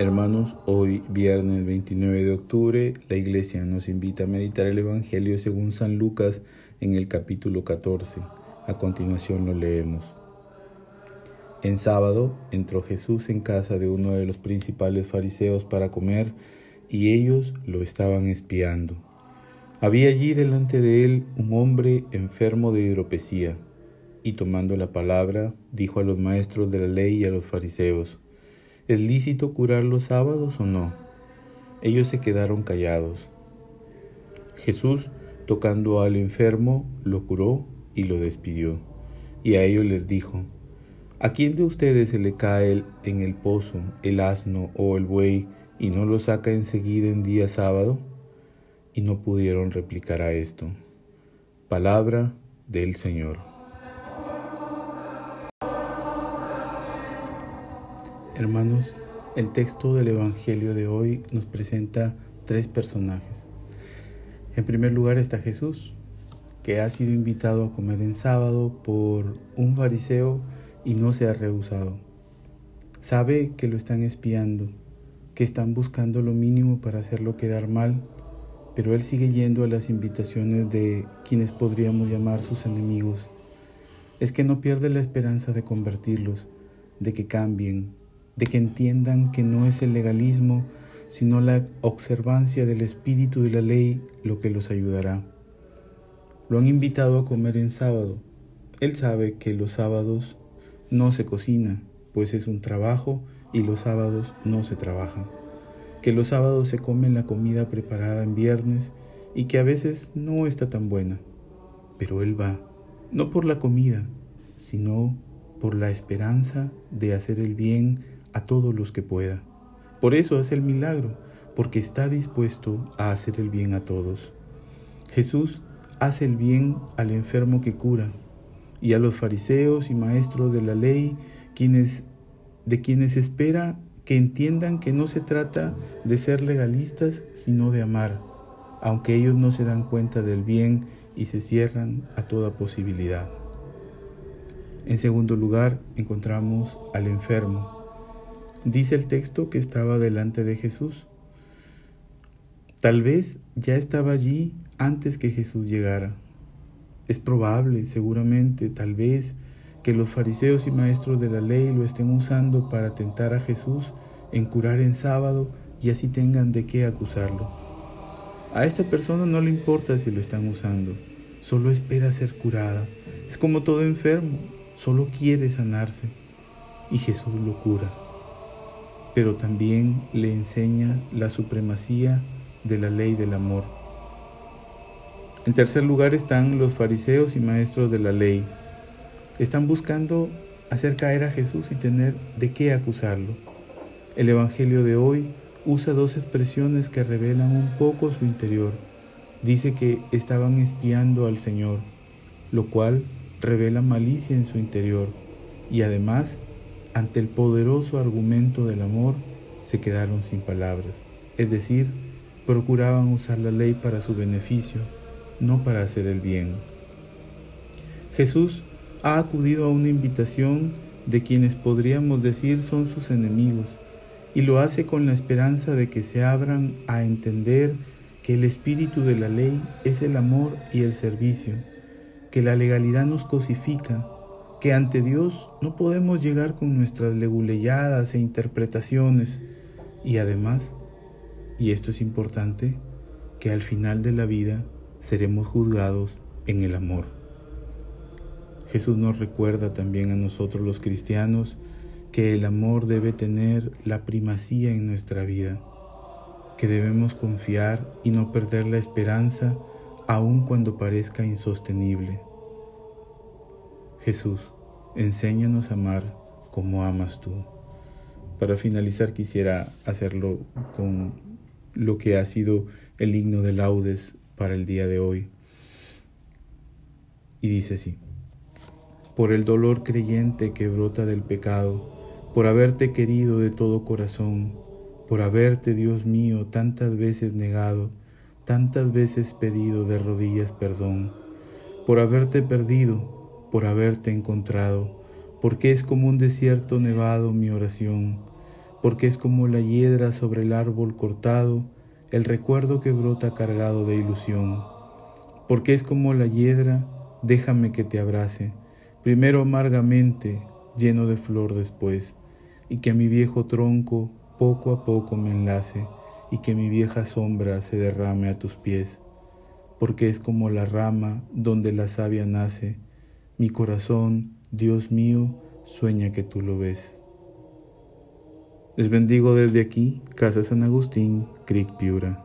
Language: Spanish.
Hermanos, hoy viernes 29 de octubre, la iglesia nos invita a meditar el Evangelio según San Lucas en el capítulo 14. A continuación lo leemos. En sábado entró Jesús en casa de uno de los principales fariseos para comer y ellos lo estaban espiando. Había allí delante de él un hombre enfermo de hidropesía y tomando la palabra dijo a los maestros de la ley y a los fariseos, ¿Es lícito curar los sábados o no? Ellos se quedaron callados. Jesús, tocando al enfermo, lo curó y lo despidió. Y a ellos les dijo, ¿A quién de ustedes se le cae en el pozo el asno o el buey y no lo saca enseguida en día sábado? Y no pudieron replicar a esto. Palabra del Señor. Hermanos, el texto del Evangelio de hoy nos presenta tres personajes. En primer lugar está Jesús, que ha sido invitado a comer en sábado por un fariseo y no se ha rehusado. Sabe que lo están espiando, que están buscando lo mínimo para hacerlo quedar mal, pero él sigue yendo a las invitaciones de quienes podríamos llamar sus enemigos. Es que no pierde la esperanza de convertirlos, de que cambien, de que entiendan que no es el legalismo, sino la observancia del espíritu de la ley lo que los ayudará. Lo han invitado a comer en sábado. Él sabe que los sábados no se cocina, pues es un trabajo y los sábados no se trabaja. Que los sábados se come la comida preparada en viernes y que a veces no está tan buena. Pero Él va, no por la comida, sino por la esperanza de hacer el bien a todos los que pueda. Por eso hace el milagro, porque está dispuesto a hacer el bien a todos. Jesús hace el bien al enfermo que cura y a los fariseos y maestros de la ley, quienes de quienes espera que entiendan que no se trata de ser legalistas, sino de amar, aunque ellos no se dan cuenta del bien y se cierran a toda posibilidad. En segundo lugar, encontramos al enfermo, Dice el texto que estaba delante de Jesús. Tal vez ya estaba allí antes que Jesús llegara. Es probable, seguramente, tal vez, que los fariseos y maestros de la ley lo estén usando para tentar a Jesús en curar en sábado y así tengan de qué acusarlo. A esta persona no le importa si lo están usando, solo espera ser curada. Es como todo enfermo, solo quiere sanarse y Jesús lo cura pero también le enseña la supremacía de la ley del amor. En tercer lugar están los fariseos y maestros de la ley. Están buscando hacer caer a Jesús y tener de qué acusarlo. El Evangelio de hoy usa dos expresiones que revelan un poco su interior. Dice que estaban espiando al Señor, lo cual revela malicia en su interior y además ante el poderoso argumento del amor, se quedaron sin palabras, es decir, procuraban usar la ley para su beneficio, no para hacer el bien. Jesús ha acudido a una invitación de quienes podríamos decir son sus enemigos, y lo hace con la esperanza de que se abran a entender que el espíritu de la ley es el amor y el servicio, que la legalidad nos cosifica, que ante Dios no podemos llegar con nuestras leguleyadas e interpretaciones y además, y esto es importante, que al final de la vida seremos juzgados en el amor. Jesús nos recuerda también a nosotros los cristianos que el amor debe tener la primacía en nuestra vida, que debemos confiar y no perder la esperanza aun cuando parezca insostenible. Jesús, enséñanos a amar como amas tú. Para finalizar quisiera hacerlo con lo que ha sido el himno de laudes para el día de hoy. Y dice así, por el dolor creyente que brota del pecado, por haberte querido de todo corazón, por haberte, Dios mío, tantas veces negado, tantas veces pedido de rodillas perdón, por haberte perdido, por haberte encontrado, porque es como un desierto nevado mi oración, porque es como la hiedra sobre el árbol cortado, el recuerdo que brota cargado de ilusión, porque es como la hiedra, déjame que te abrace, primero amargamente, lleno de flor después, y que mi viejo tronco poco a poco me enlace, y que mi vieja sombra se derrame a tus pies, porque es como la rama donde la savia nace, mi corazón, Dios mío, sueña que tú lo ves. Les bendigo desde aquí, Casa San Agustín, Creek Piura.